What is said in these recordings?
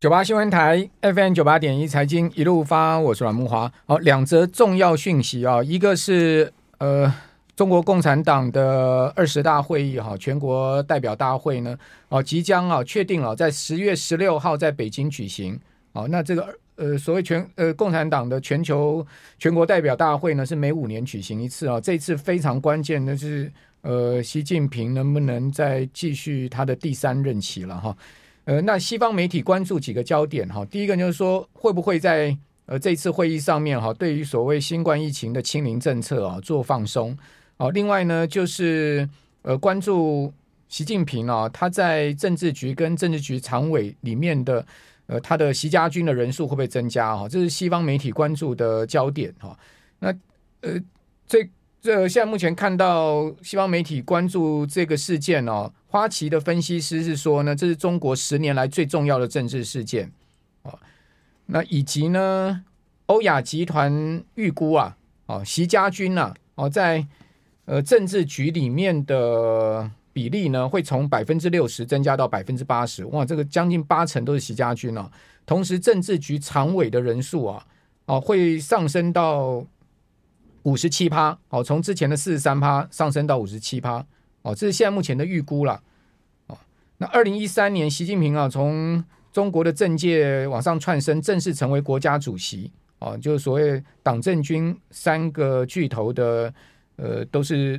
九八新闻台 FM 九八点一财经一路发，我是阮慕华。好，两则重要讯息啊，一个是呃，中国共产党的二十大会议哈，全国代表大会呢，哦，即将啊确定了在十月十六号在北京举行。哦，那这个呃，所谓全呃共产党的全球全国代表大会呢，是每五年举行一次啊。这次非常关键的是呃，习近平能不能再继续他的第三任期了哈？呃，那西方媒体关注几个焦点哈，第一个就是说会不会在呃这次会议上面哈，对于所谓新冠疫情的清零政策啊做放松啊，另外呢就是呃关注习近平啊他在政治局跟政治局常委里面的呃他的习家军的人数会不会增加哈，这是西方媒体关注的焦点哈。那呃这。这现在目前看到西方媒体关注这个事件哦，花旗的分析师是说呢，这是中国十年来最重要的政治事件哦。那以及呢，欧亚集团预估啊，哦，习家军呐，哦，在呃政治局里面的比例呢，会从百分之六十增加到百分之八十，哇，这个将近八成都是习家军啊。同时，政治局常委的人数啊，哦，会上升到。五十七趴，哦，从之前的四十三趴上升到五十七趴，哦，这是现在目前的预估了，哦，那二零一三年，习近平啊，从中国的政界往上窜升，正式成为国家主席，哦，就是所谓党政军三个巨头的，呃，都是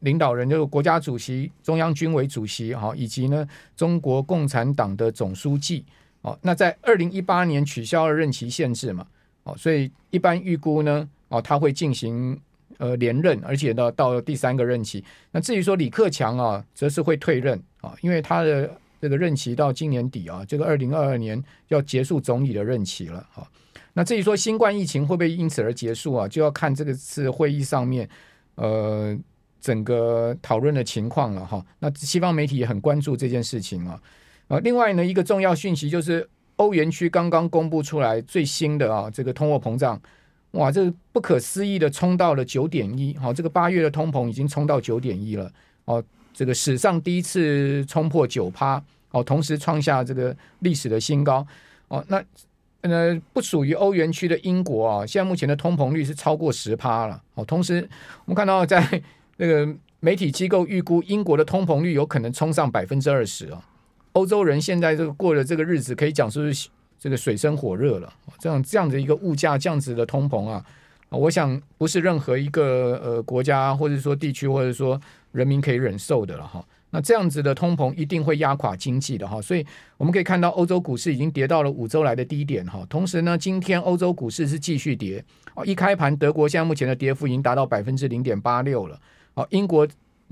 领导人，就是国家主席、中央军委主席，哈，以及呢，中国共产党的总书记，哦，那在二零一八年取消了任期限制嘛，哦，所以一般预估呢。哦，他会进行呃连任，而且呢到到第三个任期。那至于说李克强啊，则是会退任啊，因为他的这个任期到今年底啊，这个二零二二年要结束总理的任期了啊。那至于说新冠疫情会不会因此而结束啊，就要看这个次会议上面呃整个讨论的情况了哈。那西方媒体也很关注这件事情啊。啊，另外呢，一个重要讯息就是欧元区刚刚公布出来最新的啊这个通货膨胀。哇，这不可思议的冲到了九点一，好，这个八月的通膨已经冲到九点一了，哦，这个史上第一次冲破九趴，哦，同时创下这个历史的新高，哦，那呃不属于欧元区的英国啊，现在目前的通膨率是超过十趴了，哦，同时我们看到在那个媒体机构预估英国的通膨率有可能冲上百分之二十啊，欧洲人现在这个过的这个日子可以讲说是。这个水深火热了，这样这样的一个物价这样子的通膨啊，我想不是任何一个呃国家或者说地区或者说人民可以忍受的了哈。那这样子的通膨一定会压垮经济的哈。所以我们可以看到欧洲股市已经跌到了五周来的低点哈。同时呢，今天欧洲股市是继续跌，哦一开盘德国现在目前的跌幅已经达到百分之零点八六了。哦，英国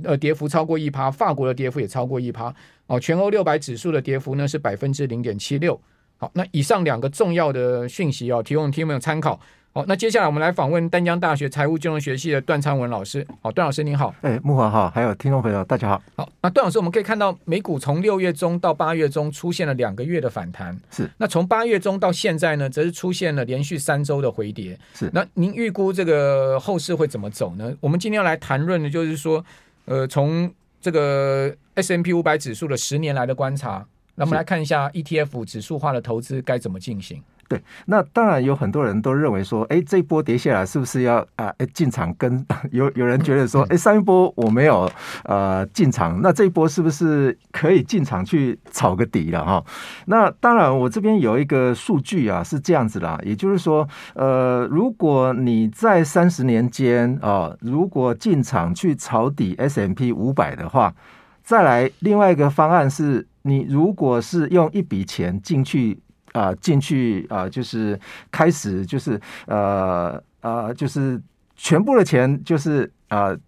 呃跌幅超过一趴，法国的跌幅也超过一趴。哦，全欧六百指数的跌幅呢是百分之零点七六。好，那以上两个重要的讯息哦，提供听众朋友参考。好，那接下来我们来访问丹江大学财务金融学系的段昌文老师。好，段老师您好。哎，木华好，还有听众朋友大家好。好，那段老师，我们可以看到美股从六月中到八月中出现了两个月的反弹。是。那从八月中到现在呢，则是出现了连续三周的回跌。是。那您预估这个后市会怎么走呢？我们今天要来谈论的就是说，呃，从这个 S M P 五百指数的十年来的观察。那我们来看一下 ETF 指数化的投资该怎么进行。对，那当然有很多人都认为说，哎，这一波跌下来是不是要啊进场跟？有有人觉得说，哎，上一波我没有呃进场，那这一波是不是可以进场去炒个底了哈？那当然，我这边有一个数据啊，是这样子啦，也就是说，呃，如果你在三十年间啊，如果进场去炒底 S M P 五百的话，再来另外一个方案是。你如果是用一笔钱进去啊，进去啊，就是开始就是呃呃，就是全部的钱就是呃。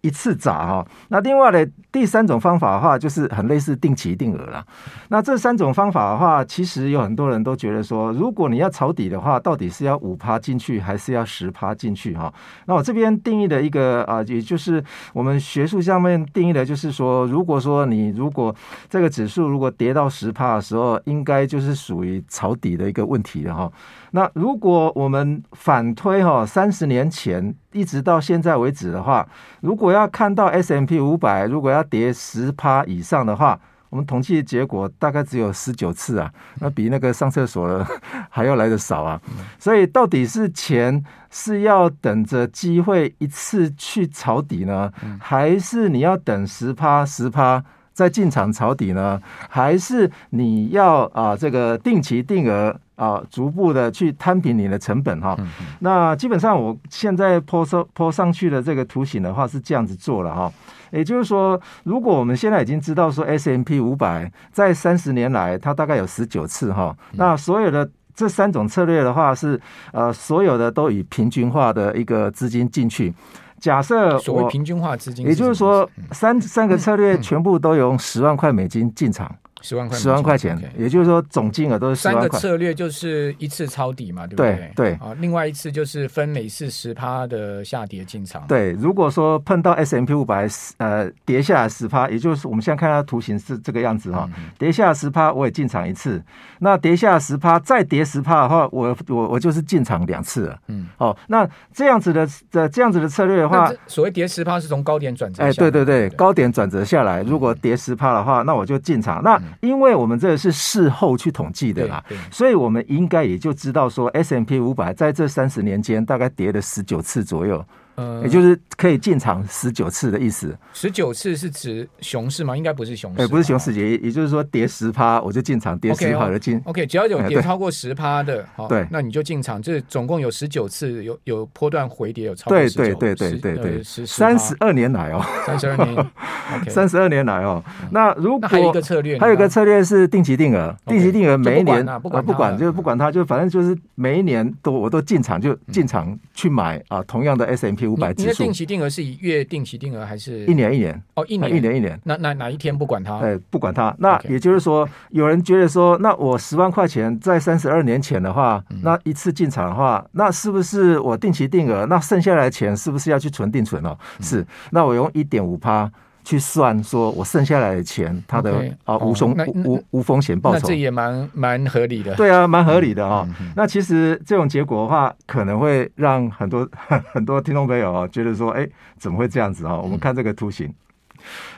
一次砸哈，那另外的第三种方法的话，就是很类似定期定额了。那这三种方法的话，其实有很多人都觉得说，如果你要抄底的话，到底是要五趴进去，还是要十趴进去哈？那我这边定义的一个啊，也就是我们学术上面定义的，就是说，如果说你如果这个指数如果跌到十趴的时候，应该就是属于抄底的一个问题了哈。那如果我们反推哈，三十年前一直到现在为止的话，如果要看到 S M P 五百如果要跌十趴以上的话，我们统计的结果大概只有十九次啊，那比那个上厕所的还要来的少啊。所以到底是钱是要等着机会一次去抄底呢，还是你要等十趴十趴再进场抄底呢？还是你要啊这个定期定额啊逐步的去摊平你的成本哈？那基本上我现在 po 上 po 上去的这个图形的话是这样子做了哈。也就是说，如果我们现在已经知道说 S M P 五百在三十年来它大概有十九次哈，那所有的这三种策略的话是呃所有的都以平均化的一个资金进去。假设所谓平均化资金，也就是说三三个策略全部都用十万块美金进场。十万块，十万块钱，也就是说总金额都是。三个策略就是一次抄底嘛，对不对？对对啊，另外一次就是分每次十趴的下跌进场。对，如果说碰到 S M P 五百呃跌下来十趴，也就是我们现在看到图形是这个样子哈，跌下十趴我也进场一次，那跌下十趴再跌十趴的话，我我我就是进场两次了。嗯，哦，那这样子的这这样子的策略的话，所谓跌十趴是从高点转折。哎，对对对，高点转折下来，如果跌十趴的话，那我就进场。那因为我们这个是事后去统计的啦，所以我们应该也就知道说，S M P 五百在这三十年间大概跌了十九次左右。呃，也就是可以进场十九次的意思。十九次是指熊市吗？应该不是熊市。哎，不是熊市，也也就是说跌十趴我就进场，跌十趴我就进。OK，只要有跌超过十趴的，对，那你就进场。这总共有十九次，有有波段回跌，有超过十九。对对对对对对，三十二年来哦，三十二年，三十二年来哦。那如果还有一个策略，还有一个策略是定期定额，定期定额每一年不管不管就是不管它，就反正就是每一年都我都进场就进场去买啊，同样的 S&P。五百指数，定期定额是以月定期定额还是一年一年？哦，一年一年一年。那那哪一天不管它？哎，不管它。那也就是说，有人觉得说，那我十万块钱在三十二年前的话，那一次进场的话，那是不是我定期定额？那剩下来的钱是不是要去存定存哦？是。那我用一点五趴。去算说，我剩下来的钱，它的啊无风无无风险报酬，那这也蛮蛮合理的。对啊，蛮合理的啊。那其实这种结果的话，可能会让很多 很多听众朋友啊觉得说，哎，怎么会这样子啊？我们看这个图形。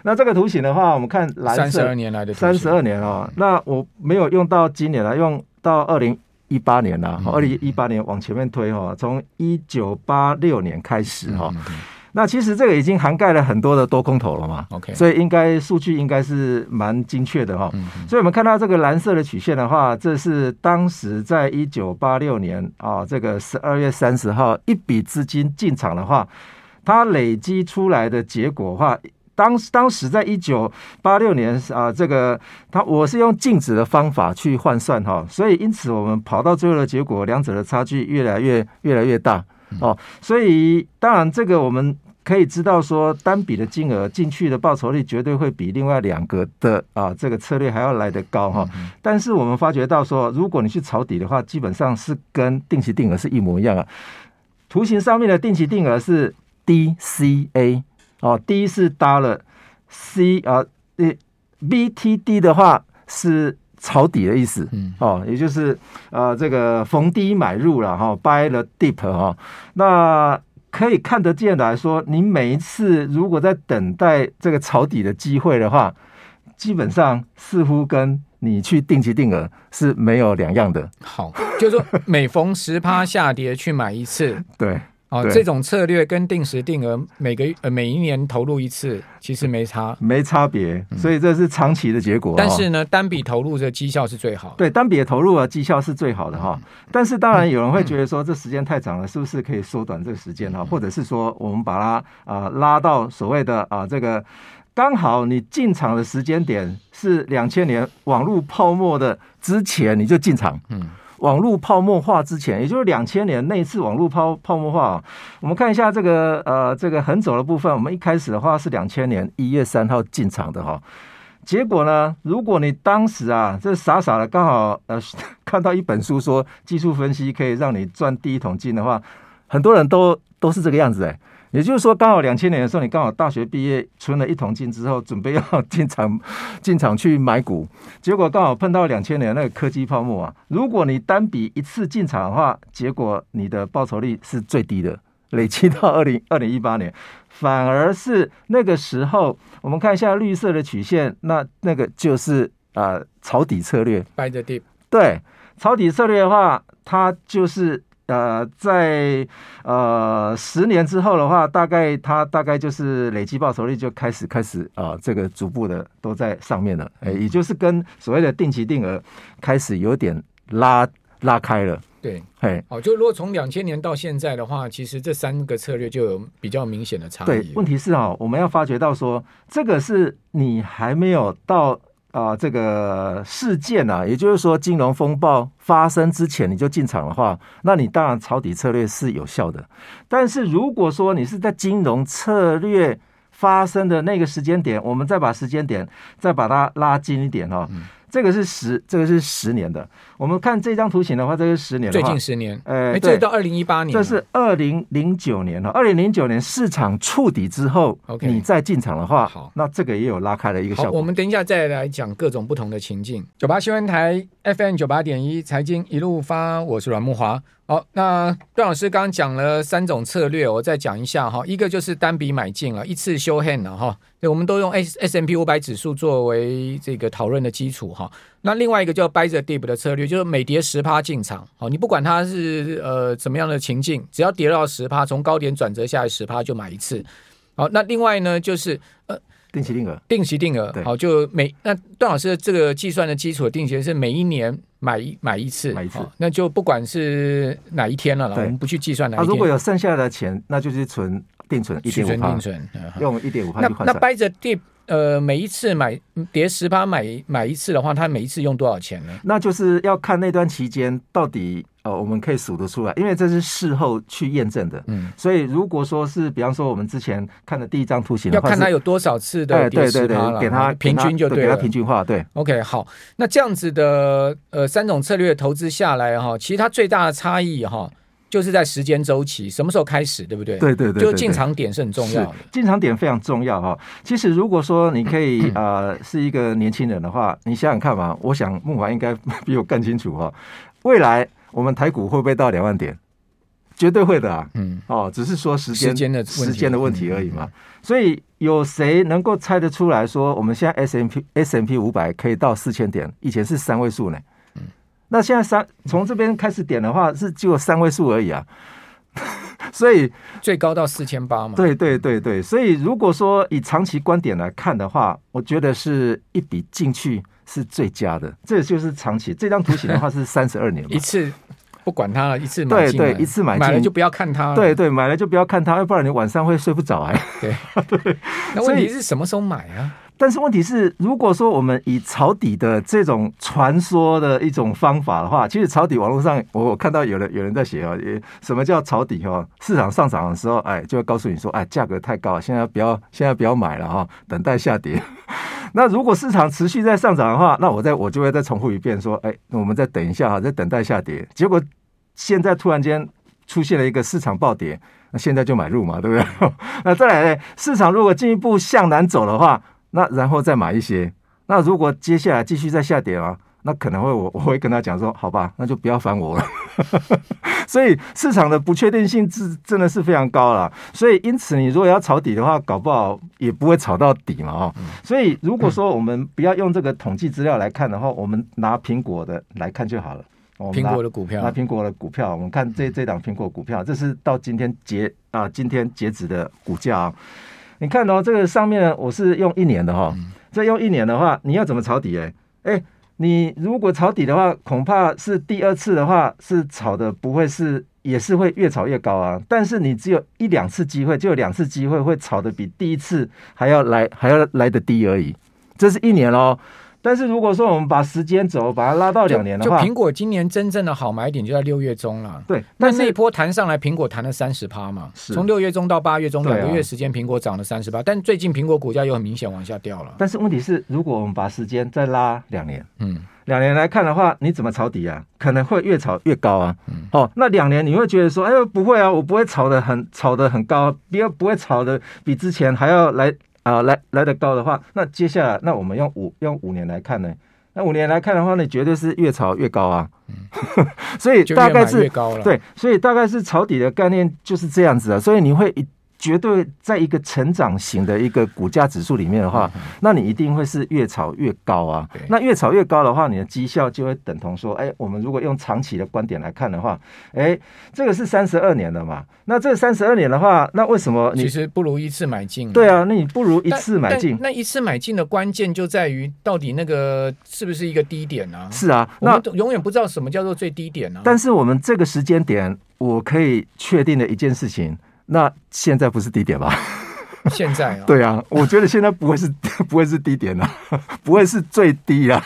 那这个图形的话，我们看蓝色三十二年来的三十二年哦。那我没有用到今年了，用到二零一八年了。二零一八年往前面推哈，从一九八六年开始哈。那其实这个已经涵盖了很多的多空头了嘛，OK，所以应该数据应该是蛮精确的哈。所以我们看到这个蓝色的曲线的话，这是当时在一九八六年啊，这个十二月三十号一笔资金进场的话，它累积出来的结果的话，当当时在一九八六年啊，这个他我是用净值的方法去换算哈，所以因此我们跑到最后的结果，两者的差距越来越越来越大。哦，所以当然这个我们可以知道说，单笔的金额进去的报酬率绝对会比另外两个的啊这个策略还要来得高哈。但是我们发觉到说，如果你去抄底的话，基本上是跟定期定额是一模一样啊。图形上面的定期定额是 DCA 哦，D 是 Dollar，C 啊，BTD 的话是。抄底的意思，嗯哦，也就是呃，这个逢低买入了哈，buy the dip 哈，那可以看得见来说，你每一次如果在等待这个抄底的机会的话，基本上似乎跟你去定期定额是没有两样的。好，就是说每逢十趴下跌去买一次，对。哦，这种策略跟定时定额每个呃每一年投入一次，其实没差，没差别，所以这是长期的结果。但是呢，单笔投入的绩效是最好的。对，单笔的投入啊，绩效是最好的哈。但是当然有人会觉得说，这时间太长了，是不是可以缩短这个时间哈？或者是说，我们把它啊拉到所谓的啊这个刚好你进场的时间点是两千年网络泡沫的之前，你就进场。嗯。网络泡沫化之前，也就是两千年那一次网络泡泡沫化啊，我们看一下这个呃这个横轴的部分，我们一开始的话是两千年一月三号进场的哈，结果呢，如果你当时啊这傻傻的刚好呃 看到一本书说技术分析可以让你赚第一桶金的话，很多人都都是这个样子哎。也就是说，刚好两千年的时候，你刚好大学毕业，存了一桶金之后，准备要进场 进场去买股，结果刚好碰到两千年那个科技泡沫啊。如果你单笔一次进场的话，结果你的报酬率是最低的，累积到二零 二零一八年，反而是那个时候，我们看一下绿色的曲线，那那个就是啊、呃、抄底策略。Buy the dip。对，抄底策略的话，它就是。呃，在呃十年之后的话，大概它大概就是累计报酬率就开始开始啊、呃，这个逐步的都在上面了，哎，也就是跟所谓的定期定额开始有点拉拉开了。对，哎，好，就如果从两千年到现在的话，其实这三个策略就有比较明显的差异。对，问题是啊，我们要发觉到说，这个是你还没有到。啊、这个事件啊，也就是说，金融风暴发生之前你就进场的话，那你当然抄底策略是有效的。但是如果说你是在金融策略发生的那个时间点，我们再把时间点再把它拉近一点哈、这个是十，这个是十年的。我们看这张图形的话，这个是十年的。最近十年，呃，这到二零一八年，这是二零零九年了。二零零九年市场触底之后，OK，你再进场的话，好，那这个也有拉开了一个效果。我们等一下再来讲各种不同的情境。九八新闻台 FM 九八点一财经一路发，我是阮慕驊。好，那段老师刚刚讲了三种策略，我再讲一下哈。一个就是单笔买进了，一次修 hand 了哈。对，我们都用 S S M P 五百指数作为这个讨论的基础哈。那另外一个叫 buy the dip 的策略，就是每跌十趴进场。好，你不管它是呃怎么样的情境，只要跌到十趴，从高点转折下来十趴就买一次。好，那另外呢就是呃。定期定额，定期定额，好，就每那段老师的这个计算的基础定期是每一年买一买一次，买一次，那就不管是哪一天了啦，我们不去计算哪一天。啊，如果有剩下的钱，那就是存定存一点五趴，用一点五。那那 buy the dip，呃，每一次买跌十趴买买一次的话，他每一次用多少钱呢？那就是要看那段期间到底。呃，我们可以数得出来，因为这是事后去验证的。嗯，所以如果说是，比方说我们之前看的第一张图形，要看它有多少次的跌十趴了，给它平均就对了，给它平均化。对，OK，好，那这样子的呃三种策略投资下来哈，其实它最大的差异哈，就是在时间周期，什么时候开始，对不对？对对对，就进场点是很重要的，进场点非常重要哈。其实如果说你可以 呃是一个年轻人的话，你想想看嘛，我想孟华应该比我更清楚哈，未来。我们台股会不会到两万点？绝对会的啊！嗯，哦，只是说时间时间的时间的问题而已嘛。所以有谁能够猜得出来说，我们现在 S M P S M P 五百可以到四千点？以前是三位数呢。嗯，那现在三从这边开始点的话，是只有三位数而已啊。所以最高到四千八嘛。对对对对，所以如果说以长期观点来看的话，我觉得是一笔进去。是最佳的，这就是长期。这张图形的话 是三十二年，一次不管它了，一次买进，对对，一次买进，买了就不要看它了，对对，买了就不要看它，要不然你晚上会睡不着哎。对 对，那问题是什么时候买啊？但是问题是，如果说我们以抄底的这种传说的一种方法的话，其实抄底网络上我我看到有人有人在写啊，什么叫抄底哦？市场上涨的时候，哎，就会告诉你说，哎，价格太高，现在不要，现在不要买了哈，等待下跌。那如果市场持续在上涨的话，那我再我就会再重复一遍说，哎，那我们再等一下哈，再等待下跌。结果现在突然间出现了一个市场暴跌，那现在就买入嘛，对不对？那再来呢，市场如果进一步向南走的话，那然后再买一些。那如果接下来继续再下跌啊？那可能会我我会跟他讲说，好吧，那就不要烦我了。所以市场的不确定性是真的是非常高了。所以因此，你如果要炒底的话，搞不好也不会炒到底嘛，哦。所以如果说我们不要用这个统计资料来看的话，我们拿苹果的来看就好了。苹果的股票，拿苹果的股票，我们看这这档苹果股票，这是到今天截啊，今天截止的股价啊。你看到，哦，这个上面我是用一年的哈，这用一年的话，你要怎么抄底？哎哎。你如果抄底的话，恐怕是第二次的话是炒的不会是，也是会越炒越高啊。但是你只有一两次机会，就有两次机会会炒的比第一次还要来还要来的低而已。这是一年喽。但是如果说我们把时间轴把它拉到两年的话，就苹果今年真正的好买点就在六月中了。对，但那一波弹上来，苹果弹了三十趴嘛。是。从六月中到八月中两个月时间，苹果涨了三十趴。但最近苹果股价又很明显往下掉了。但是问题是，如果我们把时间再拉两年，嗯，两年来看的话，你怎么炒底啊？可能会越炒越高啊。嗯。哦，那两年你会觉得说，哎呦，不会啊，我不会炒的很炒的很高，不要不会炒的比之前还要来啊来来得高的话，那接下来那我们用五用五年来看呢？那五年来看的话，呢绝对是越炒越高啊。嗯，所以大概是对，所以大概是抄底的概念就是这样子啊。所以你会一。绝对在一个成长型的一个股价指数里面的话，那你一定会是越炒越高啊。那越炒越高的话，你的绩效就会等同说，哎，我们如果用长期的观点来看的话，哎，这个是三十二年了嘛。那这三十二年的话，那为什么你其实不如一次买进？对啊，那你不如一次买进。那一次买进的关键就在于到底那个是不是一个低点啊？是啊，那永远不知道什么叫做最低点啊。但是我们这个时间点，我可以确定的一件事情。那现在不是低点吧？现在啊，对啊，我觉得现在不会是 不会是低点了，不会是最低啊。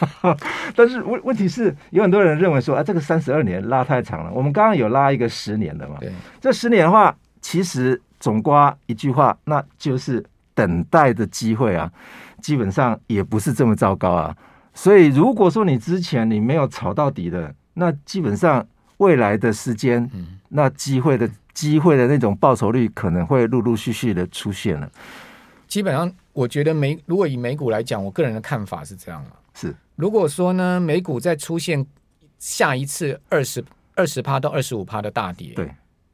但是问问题是，有很多人认为说啊，这个三十二年拉太长了。我们刚刚有拉一个十年的嘛？对，这十年的话，其实总瓜一句话，那就是等待的机会啊，基本上也不是这么糟糕啊。所以如果说你之前你没有炒到底的，那基本上未来的时间，那机会的。机会的那种报酬率可能会陆陆续续的出现了。基本上，我觉得美如果以美股来讲，我个人的看法是这样了。是，如果说呢，美股再出现下一次二十二十趴到二十五趴的大跌，对，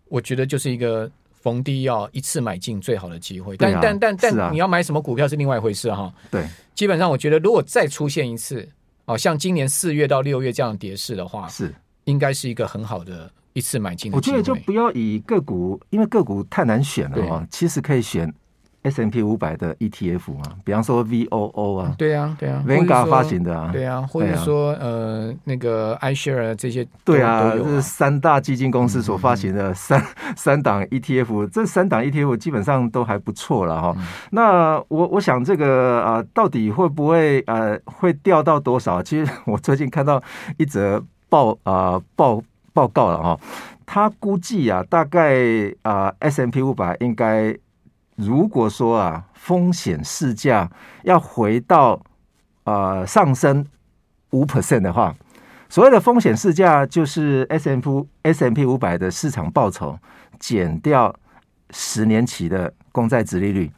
我觉得就是一个逢低要一次买进最好的机会。但但但但你要买什么股票是另外一回事哈。对，基本上我觉得如果再出现一次，哦，像今年四月到六月这样的跌势的话，是应该是一个很好的。一次买进，我觉得就不要以个股，因为个股太难选了哦。其实可以选 S M P 五百的 ETF 嘛，比方说 VOO 啊，对啊，对啊，Vanguard 发行的啊，对啊，或者说呃那个 iShare 这些，对啊，这是三大基金公司所发行的三三档 ETF，这三档 ETF 基本上都还不错了哈。那我我想这个啊，到底会不会呃会掉到多少？其实我最近看到一则报啊报。报告了哈，他估计啊，大概啊 S M P 五百应该如果说啊，风险市价要回到啊上升五 percent 的话，所谓的风险市价就是 S M P S M P 五百的市场报酬减掉十年期的公债殖利率，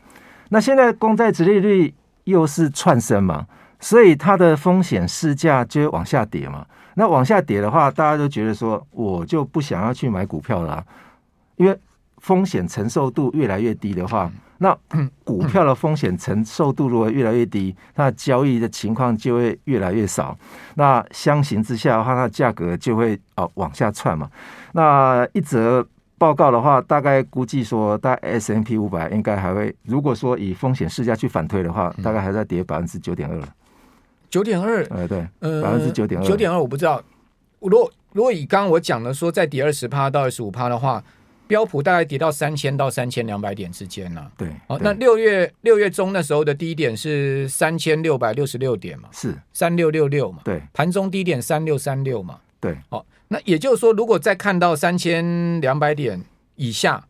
那现在公债殖利率又是窜升嘛，所以它的风险市价就会往下跌嘛。那往下跌的话，大家都觉得说，我就不想要去买股票了，因为风险承受度越来越低的话，那股票的风险承受度如果越来越低，那交易的情况就会越来越少。那相形之下的话，那价格就会啊往下窜嘛。那一则报告的话，大概估计说，大概 S&P 五百应该还会，如果说以风险市价去反推的话，大概还在跌百分之九点二。九点二，哎对，百分之九点二，九点二我不知道。如果如果以刚刚我讲的说，再跌二十趴到二十五趴的话，标普大概跌到三千到三千两百点之间呢、啊。对，哦，那六月六月中那时候的低点是三千六百六十六点嘛？是三六六六嘛？对，盘中低点三六三六嘛？对，哦，那也就是说，如果再看到三千两百点以下。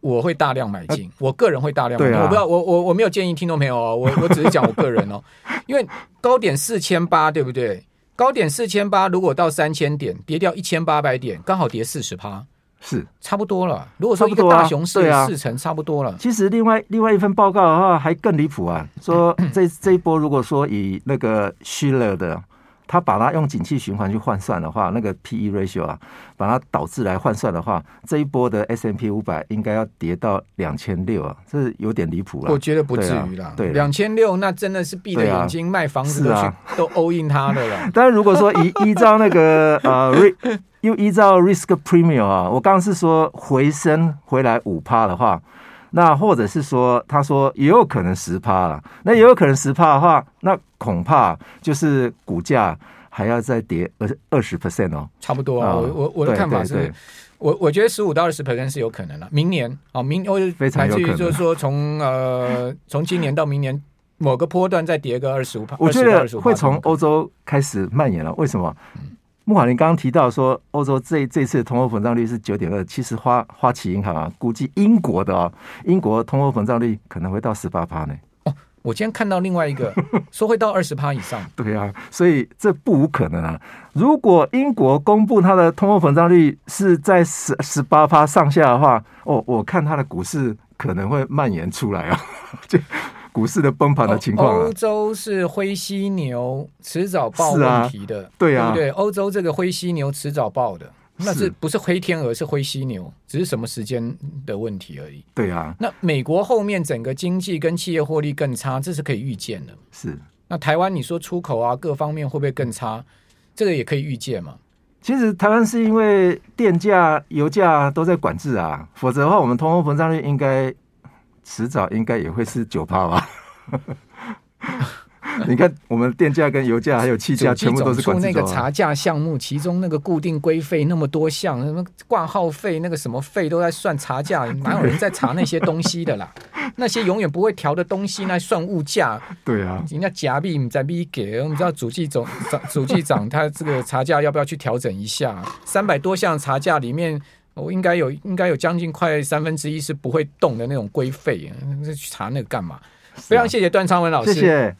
我会大量买进，啊、我个人会大量买进。啊、我不知道，我我我没有建议听众朋友哦，我我只是讲我个人哦，因为高点四千八，对不对？高点四千八，如果到三千点，跌掉一千八百点，刚好跌四十趴，是差不多了。如果说一个大熊市四成，差不多了。其实另外另外一份报告的话，还更离谱啊，说这这一波如果说以那个 Shiller 的。他把它用景气循环去换算的话，那个 P/E ratio 啊，把它导致来换算的话，这一波的 S M P 五百应该要跌到两千六啊，这是有点离谱了。我觉得不至于啦，对，两千六那真的是闭着眼睛卖房子都去都 all in 它的了。但是如果说依依照那个呃，又依照 risk premium 啊，我刚刚是说回升回来五趴的话。那或者是说，他说也有可能十趴了，那也有可能十趴的话，那恐怕就是股价还要再跌二二十 percent 哦，差不多啊。我我我的看法是，我我觉得十五到二十 percent 是有可能的。明年啊，明我非常有可能，就是说从呃从今年到明年某个波段再跌个二十五趴，我觉得会从欧洲开始蔓延了。为什么？慕驊，您刚刚提到说欧洲这这次的通货膨胀率是九点二，其实花花旗银行啊估计英国的啊，英国通货膨胀率可能会到十八趴呢。哦，我今天看到另外一个 说会到二十趴以上。对啊，所以这不无可能啊。如果英国公布它的通货膨胀率是在十十八趴上下的话，哦，我看它的股市可能会蔓延出来啊。就股市的崩盘的情况了。欧洲是灰犀牛，迟早爆问题的，啊对啊，对？欧洲这个灰犀牛迟早爆的，那是不是黑天鹅？是灰犀牛，只是什么时间的问题而已。对啊，那美国后面整个经济跟企业获利更差，这是可以预见的。是，那台湾你说出口啊，各方面会不会更差？这个也可以预见嘛。其实台湾是因为电价、油价都在管制啊，否则的话，我们通货膨胀率应该迟早应该也会是九趴吧。你看，我们电价跟油价还有气价全部都是管制。那个查价项目，其中那个固定规费那么多项，什么挂号费、那个什么费都在算查价，哪有人在查那些东西的啦？那些永远不会调的东西，那算物价。对啊，人家假币在币给，我们知道主计总长、主计长他这个查价要不要去调整一下？三百多项查价里面，我应该有应该有将近快三分之一是不会动的那种规费，那去查那个干嘛？非常谢谢段昌文老师。谢谢。